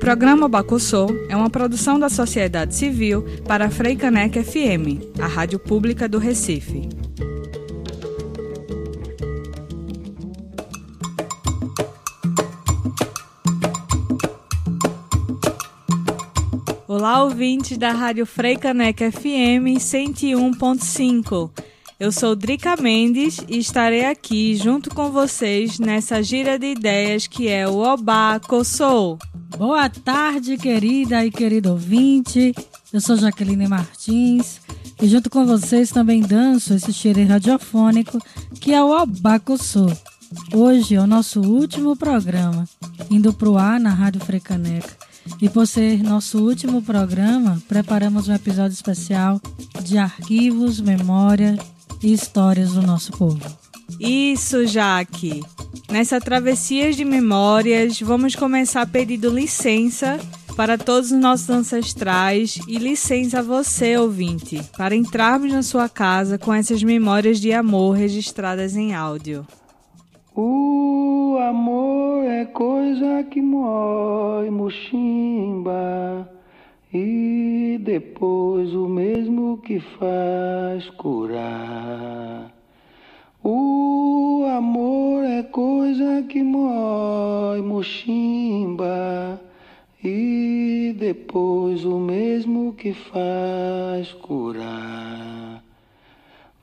Programa Bacossô é uma produção da sociedade civil para a Freicanec FM, a rádio pública do Recife. Olá, ouvintes da Rádio Freicanec FM 101.5. Eu sou Drica Mendes e estarei aqui junto com vocês nessa gira de ideias que é o Obá Coçou. Boa tarde, querida e querido ouvinte. Eu sou Jaqueline Martins e junto com vocês também danço esse xerê radiofônico que é o Abacossô. Hoje é o nosso último programa, indo pro ar na Rádio Frecaneca. E por ser nosso último programa, preparamos um episódio especial de arquivos, memória e histórias do nosso povo. Isso, Jaque. Nessa travessia de memórias, vamos começar pedindo licença para todos os nossos ancestrais e licença a você, ouvinte, para entrarmos na sua casa com essas memórias de amor registradas em áudio. O amor é coisa que mói mochimba e depois o mesmo que faz curar. O amor é coisa que mói mochimba e depois o mesmo que faz curar.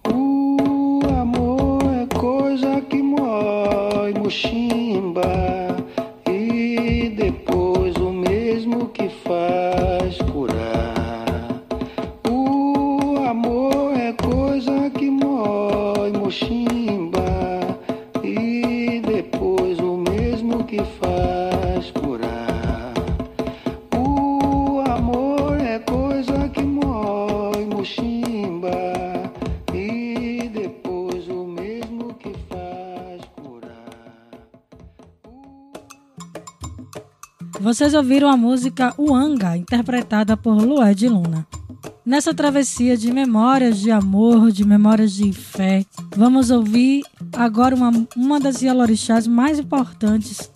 O amor é coisa que mói mochimba Vocês ouviram a música Uanga, interpretada por Lué de Luna. Nessa travessia de memórias de amor, de memórias de fé, vamos ouvir agora uma, uma das Yalorixás mais importantes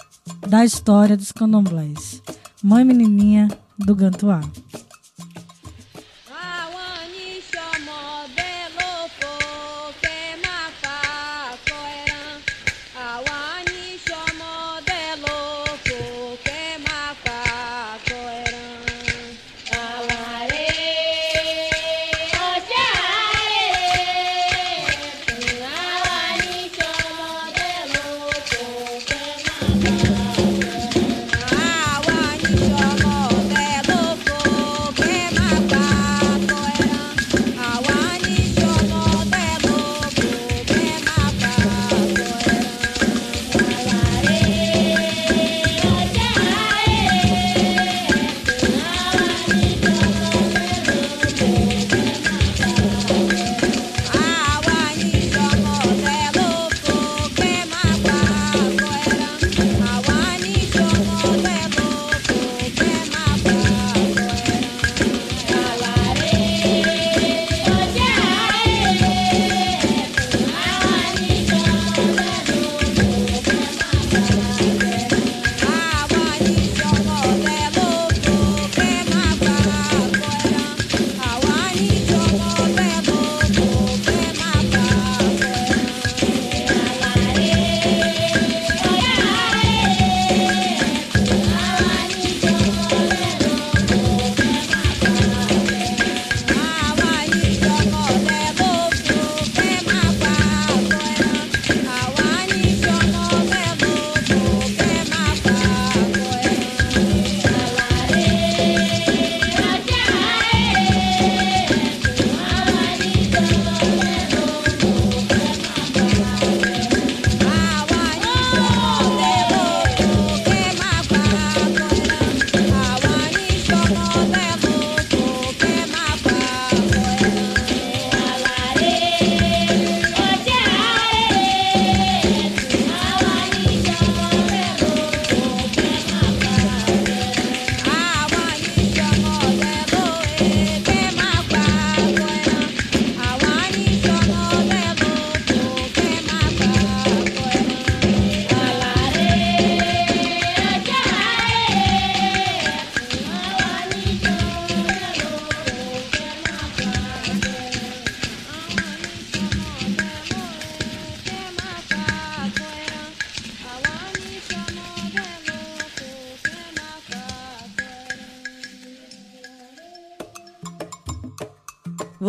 da história dos candomblés, Mãe Menininha do Gantuá.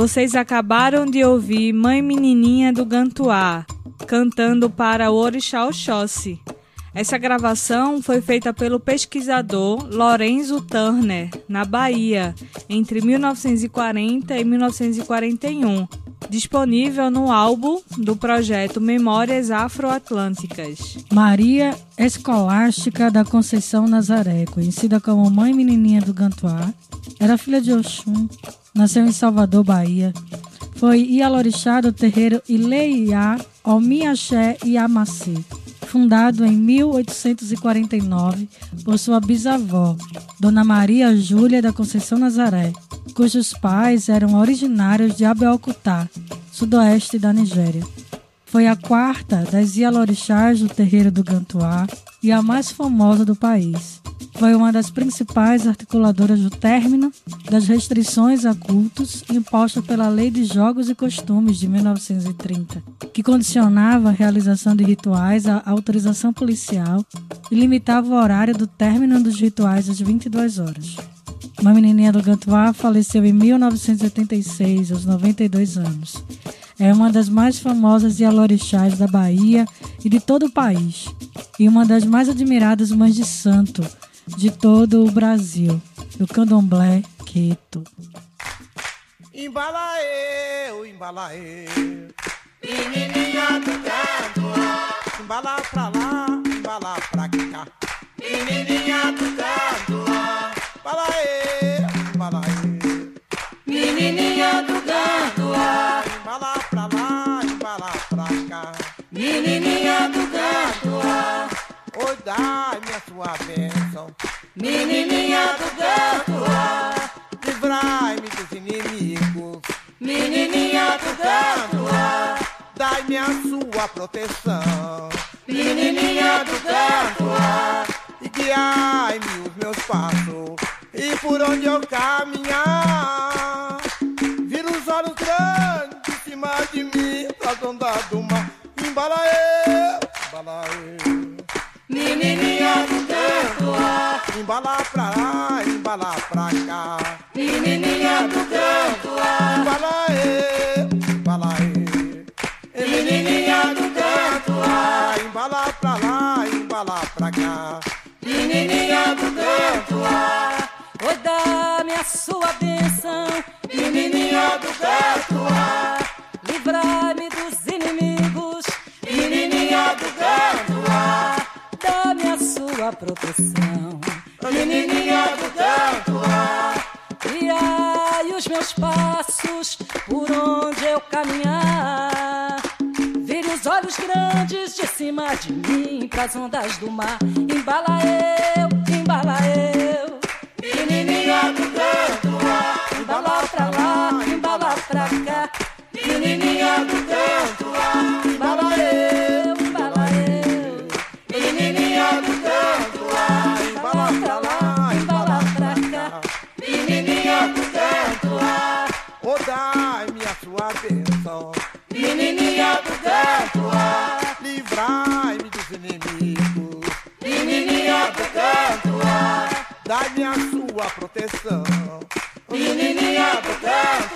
Vocês acabaram de ouvir Mãe Menininha do Gantuá, cantando para o Orixá Oxóssi. Essa gravação foi feita pelo pesquisador Lorenzo Turner, na Bahia, entre 1940 e 1941, disponível no álbum do projeto Memórias Afroatlânticas. Maria Escolástica da Conceição Nazaré, conhecida como Mãe Menininha do Gantuá, era filha de Oxum, nasceu em Salvador, Bahia. Foi Ialorixá do terreiro Ileiá, Omiaxé e Amacê, fundado em 1849 por sua bisavó, Dona Maria Júlia da Conceição Nazaré, cujos pais eram originários de Abeokuta, sudoeste da Nigéria. Foi a quarta das Ialorixás do terreiro do Gantuá e a mais famosa do país. Foi uma das principais articuladoras do término das restrições a cultos imposta pela Lei de Jogos e Costumes de 1930, que condicionava a realização de rituais à autorização policial e limitava o horário do término dos rituais às 22 horas. Uma menininha do Gantuá faleceu em 1986, aos 92 anos. É uma das mais famosas Yalorixás da Bahia e de todo o país, e uma das mais admiradas mães de santo de todo o Brasil, do candomblé Queto. Embala eu, embala eu, menininha do canto, embala pra lá, embala pra cá, menininha do canto, embala eu, embala eu, Menininha do canto, embala pra lá, embala pra cá, menininha do canto, oi dai-me a sua bênção, menininha do canto, livrai-me dos inimigos, menininha do canto, dai-me a sua proteção. menininha do canto, e guiai-me os meus passos e por onde eu caminhar vira os olhos grandes em cima de mim das ondas do mar embala eu, embala pra lá, embala pra cá. Menininha do canto, embala eu, embala eu menininha do canto, embala pra lá, embala pra cá. Menininha do canto, oi dá-me a sua bênção, menininha do canto, livrai-me dos inimigos, menininha do canto, dá-me a sua proteção, de mim pras ondas do mar. Embala eu, sua proteção menininha do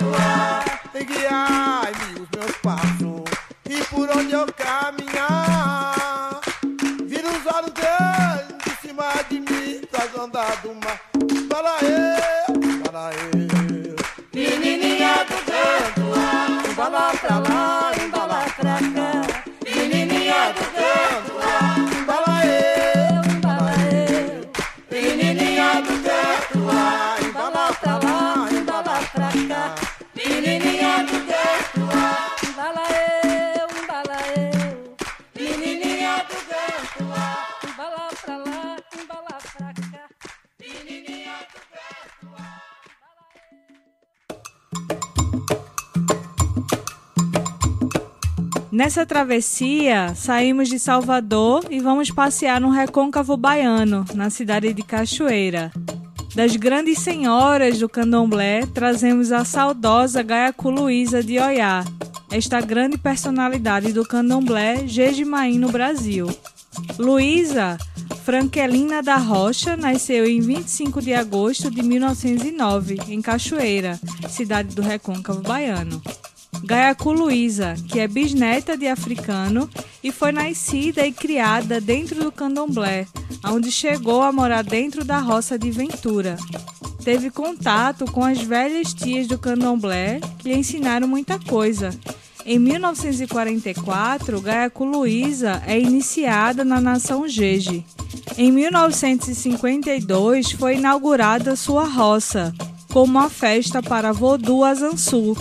Nessa travessia, saímos de Salvador e vamos passear no Recôncavo Baiano, na cidade de Cachoeira. Das grandes senhoras do candomblé, trazemos a saudosa Gaiacu Luísa de Oiá, esta grande personalidade do candomblé Jejimaim no Brasil. Luísa Franquelina da Rocha nasceu em 25 de agosto de 1909, em Cachoeira, cidade do Recôncavo Baiano. Gaiacu Luísa, que é bisneta de africano e foi nascida e criada dentro do candomblé, onde chegou a morar dentro da roça de Ventura. Teve contato com as velhas tias do candomblé que lhe ensinaram muita coisa. Em 1944, Gaiacu Luísa é iniciada na nação Jeje. Em 1952 foi inaugurada sua roça, como uma festa para Vodú Azansu,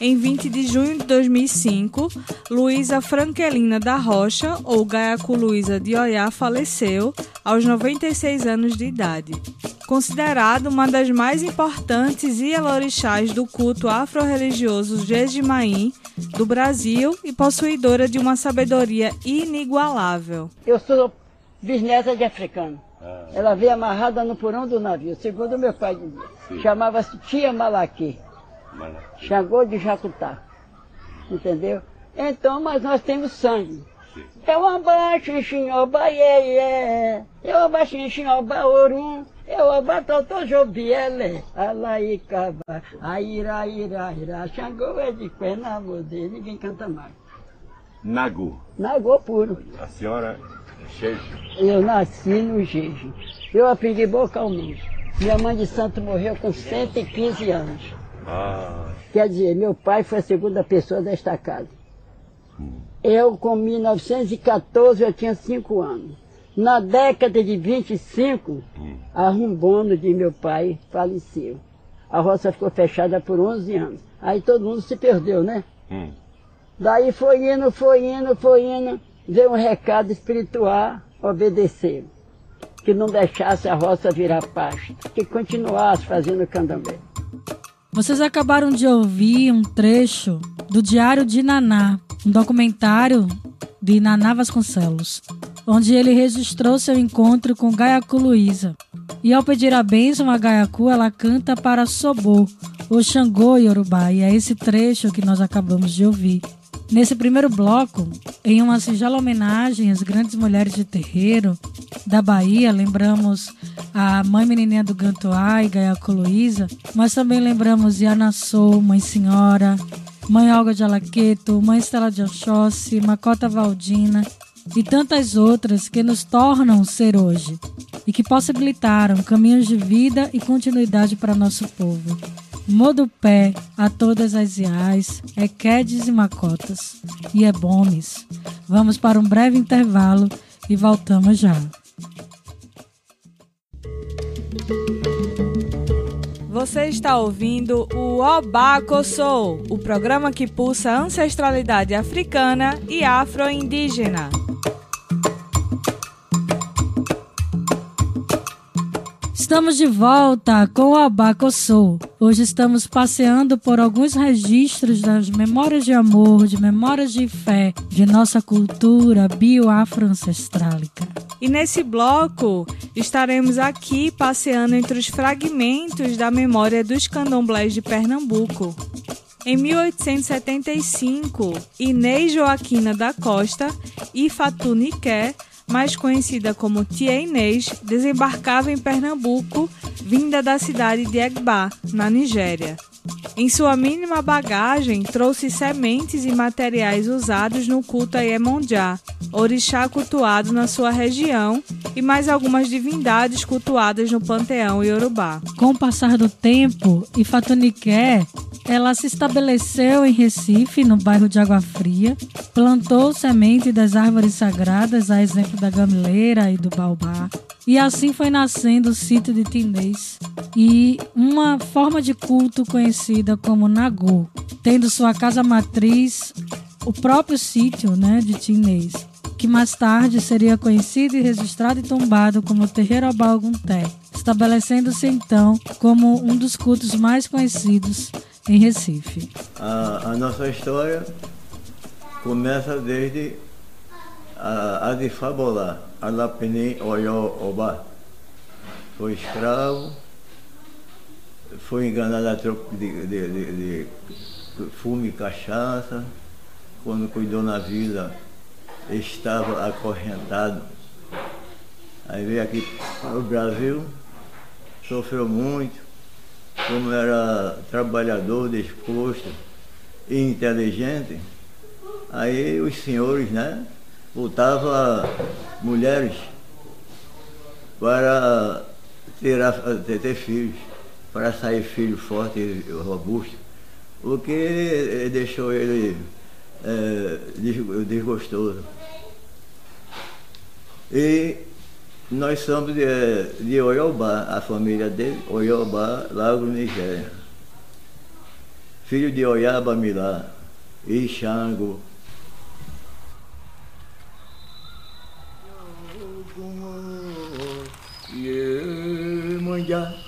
em 20 de junho de 2005, Luísa Franquelina da Rocha, ou Gaiacu Luísa de Oiá, faleceu aos 96 anos de idade. Considerada uma das mais importantes ielorixás do culto afro-religioso Jejimaim do Brasil e possuidora de uma sabedoria inigualável. Eu sou bisneta de africano. Ah. Ela veio amarrada no porão do navio, segundo meu pai dizia. Chamava-se Tia Malaquê. Xangô de Jacutá. Entendeu? Então, mas nós temos sangue. Eu abaixo em Xinhoba, iê. Eu abaixo em Xinhoba, Orum. Eu abato Jobiele. Alaicaba. Aira, ira, ira. Xangô é de pena, dele, ninguém canta mais. Nagu. Nagu puro. A senhora Jeje? Eu nasci no Jeje. Eu aprendi vocalmente. Minha mãe de santo morreu com 115 anos. Ah. Quer dizer, meu pai foi a segunda pessoa desta casa. Hum. Eu, com 1914, eu tinha 5 anos. Na década de 25, hum. a rumbono de meu pai faleceu. A roça ficou fechada por 11 anos. Aí todo mundo se perdeu, né? Hum. Daí foi indo, foi indo, foi indo. Veio um recado espiritual, obedeceu. Que não deixasse a roça virar pasto, que continuasse fazendo candomblé. Vocês acabaram de ouvir um trecho do Diário de Naná, um documentário de Naná Vasconcelos, onde ele registrou seu encontro com Gaiacu Luísa. E ao pedir a bênção a Gaiacu, ela canta para Sobô, o Xangô Yorubá, e é esse trecho que nós acabamos de ouvir. Nesse primeiro bloco, em uma singela homenagem às grandes mulheres de terreiro da Bahia, lembramos a mãe menininha do Gantoá e Gaiaco Luísa, mas também lembramos Yana Sou, Mãe Senhora, Mãe Olga de Alaqueto, Mãe Estela de Oxóssi, Macota Valdina e tantas outras que nos tornam ser hoje e que possibilitaram caminhos de vida e continuidade para nosso povo. Modupé a todas as iais, Equedes e Macotas e Ebomes. Vamos para um breve intervalo e voltamos já. Você está ouvindo o Obaco Soul, o programa que pulsa ancestralidade africana e afro-indígena. Estamos de volta com o Abacossou. Hoje estamos passeando por alguns registros das memórias de amor, de memórias de fé, de nossa cultura bio-afro-ancestrálica. E nesse bloco estaremos aqui passeando entre os fragmentos da memória dos candomblés de Pernambuco. Em 1875, Inês Joaquina da Costa e Fatu Niqué mais conhecida como Tia Inês, desembarcava em Pernambuco, vinda da cidade de Egba, na Nigéria. Em sua mínima bagagem, trouxe sementes e materiais usados no culto a Iemonjá, orixá cultuado na sua região, e mais algumas divindades cultuadas no panteão iorubá. Com o passar do tempo, Ifatuniqué ela se estabeleceu em Recife, no bairro de Água Fria, plantou semente das árvores sagradas, a exemplo da gamileira e do baobá, e assim foi nascendo o sítio de Tinês e uma forma de culto conhecida como Nagô, tendo sua casa matriz o próprio sítio né, de Tinês, que mais tarde seria conhecido e registrado e tombado como Terreiro Abalgunté, estabelecendo-se então como um dos cultos mais conhecidos em Recife. A, a nossa história começa desde a, a de Fabolá, Alapini Oyó Oba. Foi escravo, foi enganado a troco de, de, de, de fume e cachaça. Quando cuidou na vila, estava acorrentado. Aí veio aqui para o Brasil, sofreu muito, como era trabalhador, disposto e inteligente, aí os senhores, né, botavam mulheres para ter, ter filhos, para sair filho forte e robusto, o que deixou ele é, desgostoso. E nós somos de, de Oyobá, a família dele, Oyobá, Lago Nigéria. Filho de Oyaba Milá e Xango. Iemanjá,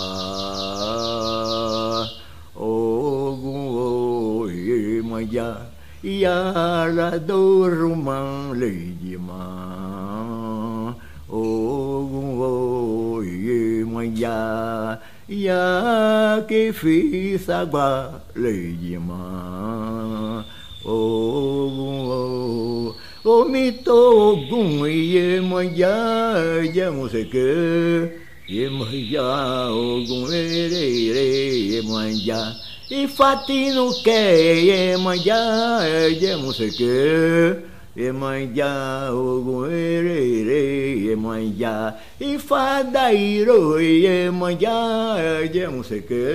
моя, я радору манлидима. О, е моя, я кефи сагба лидима. О, o mi to gun ye mo ya ye mo se ke ye mo ya o gun re re ye mo ya Ifá Tinúkẹ́ Yemọja Ẹjẹmuseke Yemọja ogun erere Yemọja Ifá Dairo Yemọja Ẹjẹmuseke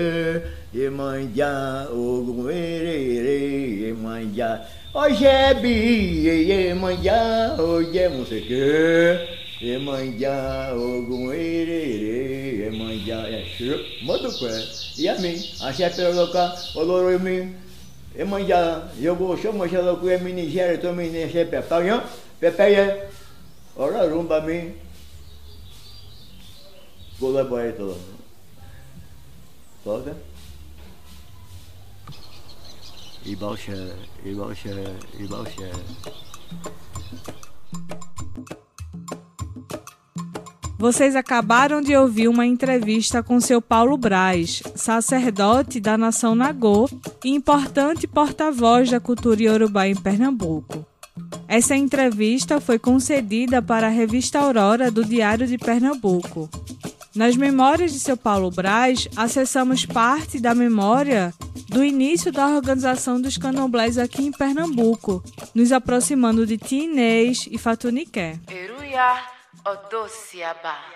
Yemọja ogun erere Yemọja ọṣẹ bíi Yemọja Ẹjẹmuseke. Iemanjá ẹ̀ṣọ́ mọ́tòpẹ́ ìyá mi àṣẹ pẹ̀lú ọlọ́ka olóró mi. Emanjá, jogo chama já logo é Nigéria, tô me nesse pepe, pepe é. Ora rumba mi. Gola boy Vocês acabaram de ouvir uma entrevista com seu Paulo Braz, sacerdote da nação Nagô e importante porta-voz da cultura iorubá em Pernambuco. Essa entrevista foi concedida para a revista Aurora do Diário de Pernambuco. Nas memórias de seu Paulo Braz, acessamos parte da memória do início da organização dos candomblés aqui em Pernambuco, nos aproximando de Tinês e Fatuniqué. Eruia. Odosiaba. Ainda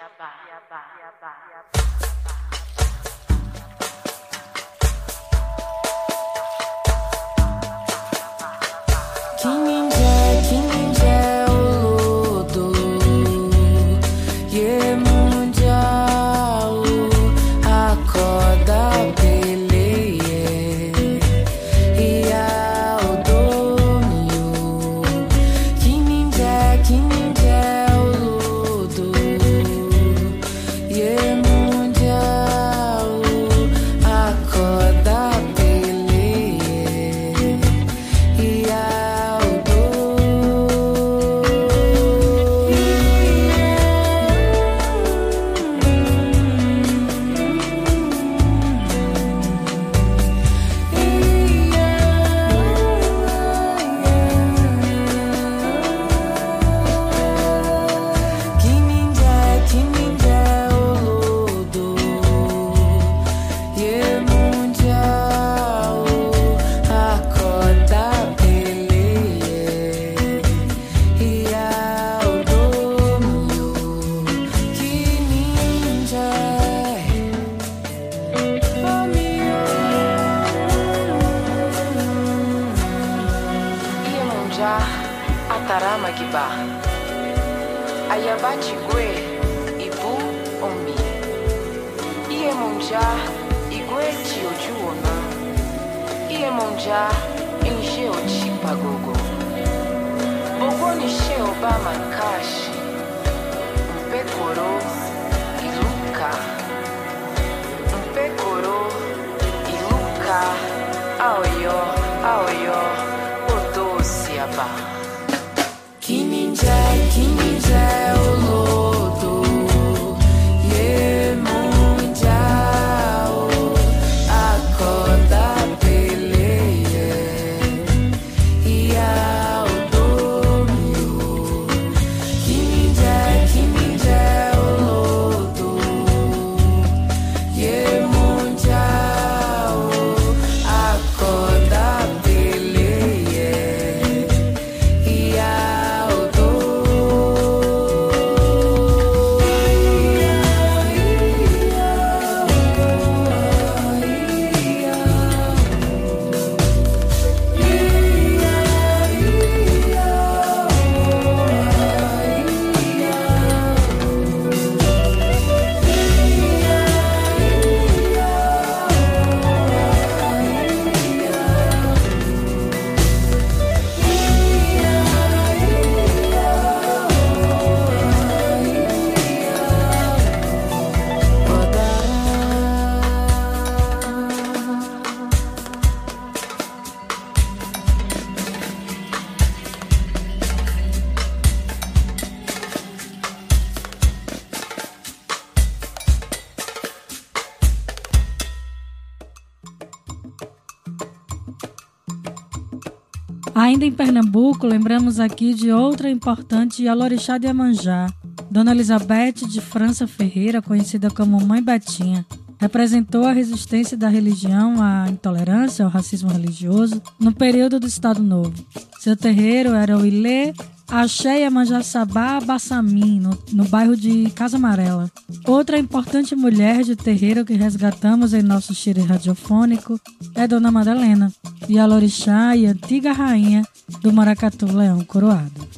Pernambuco, lembramos aqui de outra importante Alorixá de Amanjá, Dona Elizabeth de França Ferreira, conhecida como Mãe Betinha. Representou a resistência da religião à intolerância ao racismo religioso no período do Estado Novo. Seu terreiro era o Ilê Axé Manjaçabá Bassamim, no, no bairro de Casa Amarela. Outra importante mulher de terreiro que resgatamos em nosso xire radiofônico é Dona Madalena, e a Lorixá e antiga rainha do Maracatu Leão Coroado.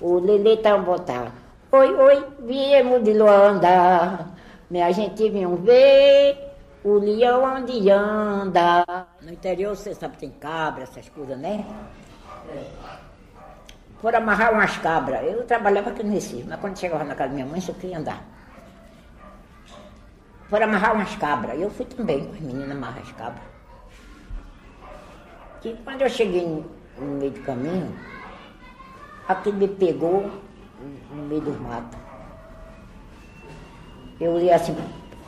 O Lelê tá botar. Oi, oi, viemos de Luanda, minha gente vinha ver o leão onde anda. No interior, você sabe, tem cabra, essas coisas, né? Foram amarrar umas cabras. Eu trabalhava aqui no Recife, mas quando chegava na casa da minha mãe, só queria andar. Foram amarrar umas cabras. Eu fui também com as meninas amarrar as cabras. E quando eu cheguei no, meio do caminho, aquele me pegou no meio do mato. Eu olhei assim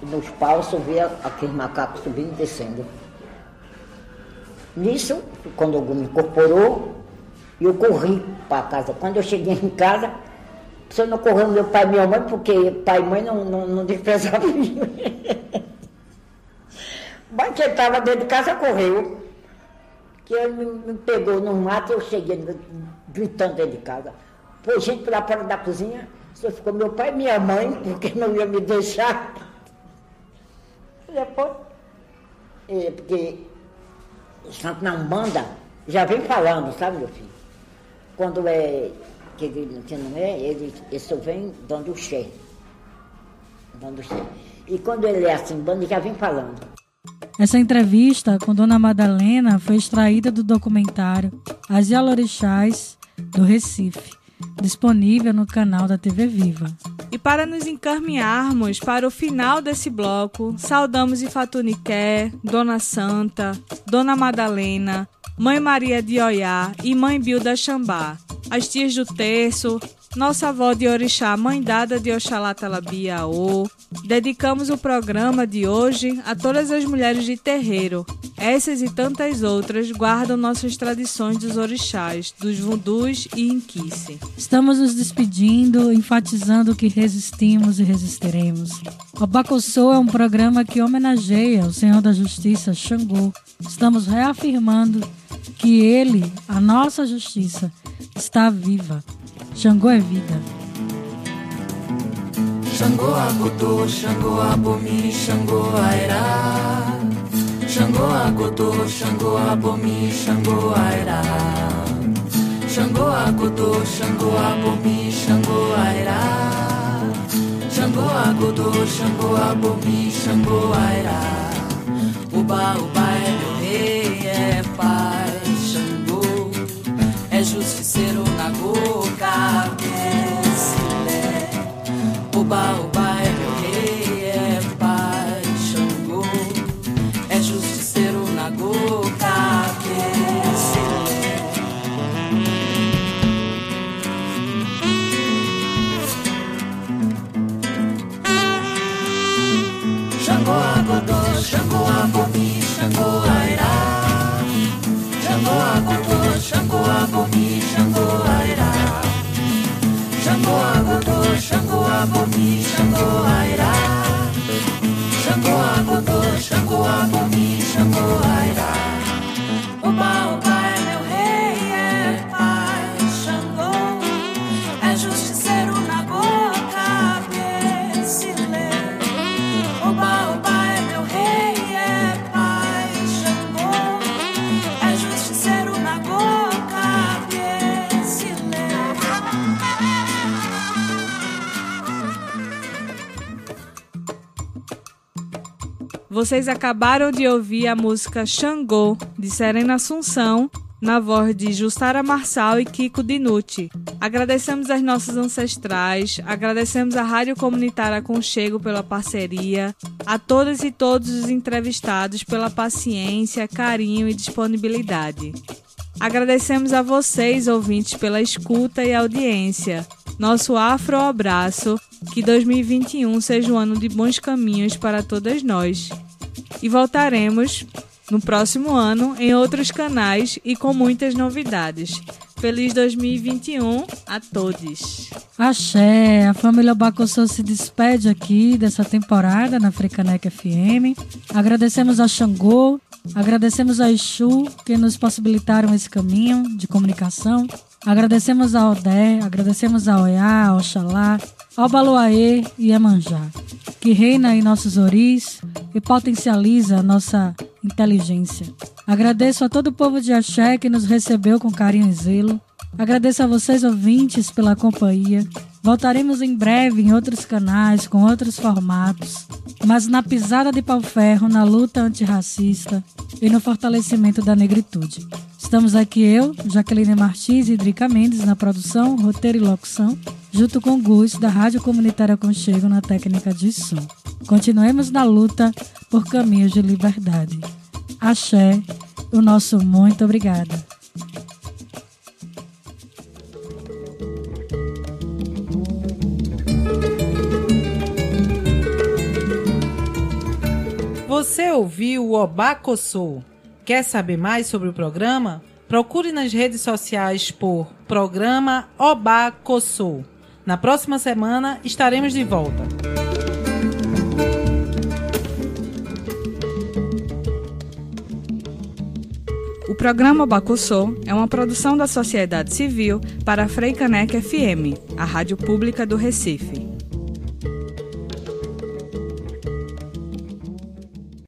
nos paus, eu vi aqueles macacos subindo e descendo. Nisso, quando algum me incorporou, eu corri para casa. Quando eu cheguei em casa, você não correu meu pai e minha mãe, porque pai e mãe não, não, não desprezavam. Mas que estava dentro de casa, correu. Que ele me, me pegou no mato, eu cheguei gritando dentro de casa. Foi gente para fora da cozinha, só ficou meu pai e minha mãe, porque não ia me deixar. Depois, é, porque o Santo na Umbanda já vem falando, sabe, meu filho? Quando é que, que não é, ele, ele só vem dando o xé. Dando o xé. E quando ele é assim, banda, já vem falando. Essa entrevista com Dona Madalena foi extraída do documentário As Yalorixás do Recife, disponível no canal da TV Viva. E para nos encaminharmos para o final desse bloco, saudamos Ifatuniqué, Dona Santa, Dona Madalena, Mãe Maria de Oiá e Mãe Bilda Xambá, as tias do terço, nossa avó de Orixá, Mãe Dada de Oxalá Talabiaô. Dedicamos o programa de hoje a todas as mulheres de terreiro. Essas e tantas outras guardam nossas tradições dos orixás, dos vundus e inquice. Estamos nos despedindo, enfatizando que resistimos e resistiremos. O Bacossô é um programa que homenageia o Senhor da Justiça, Xangô. Estamos reafirmando que ele, a nossa justiça, está viva. Xangô é vida. Xangô agodô, Xangô abomi, Xangô airá. Xangô agodô, Xangô abomi, Xangô airá. Xangô agodô, Xangô abomi, Xangô airá. Xangô agodô, Xangô abomi, Xangô airá. Uba, uba é meu rei, é pai, Uba, Aponi, Shango Aira, Shango Apoto, Shango Abomí, Shango Vocês acabaram de ouvir a música Xangô, de Serena Assunção, na voz de Justara Marçal e Kiko Dinucci. Agradecemos aos nossos ancestrais, agradecemos à Rádio Comunitária Conchego pela parceria, a todas e todos os entrevistados pela paciência, carinho e disponibilidade. Agradecemos a vocês, ouvintes, pela escuta e audiência. Nosso afro abraço, que 2021 seja um ano de bons caminhos para todas nós. E voltaremos no próximo ano em outros canais e com muitas novidades. Feliz 2021 a todos. Axé, a família Bacossô se despede aqui dessa temporada na Frecanec FM. Agradecemos a Xangô, agradecemos a Exu que nos possibilitaram esse caminho de comunicação. Agradecemos a Odé, agradecemos a Oiá, a Oxalá, ao Baluaê e Emanjá, que reina em nossos oris e potencializa a nossa inteligência. Agradeço a todo o povo de Axé que nos recebeu com carinho e zelo. Agradeço a vocês, ouvintes, pela companhia. Voltaremos em breve em outros canais, com outros formatos, mas na pisada de pau-ferro, na luta antirracista e no fortalecimento da negritude. Estamos aqui eu, Jaqueline Martins e Drica Mendes na produção, roteiro e locução, junto com Gus, da Rádio Comunitária Conchego, na técnica de som. Continuemos na luta por caminhos de liberdade. Axé, o nosso muito obrigada. Você ouviu o Obacossô? Quer saber mais sobre o programa? Procure nas redes sociais por Programa Obacossô. Na próxima semana estaremos de volta. O programa Bacussô é uma produção da sociedade civil para a Freicanec FM, a rádio pública do Recife.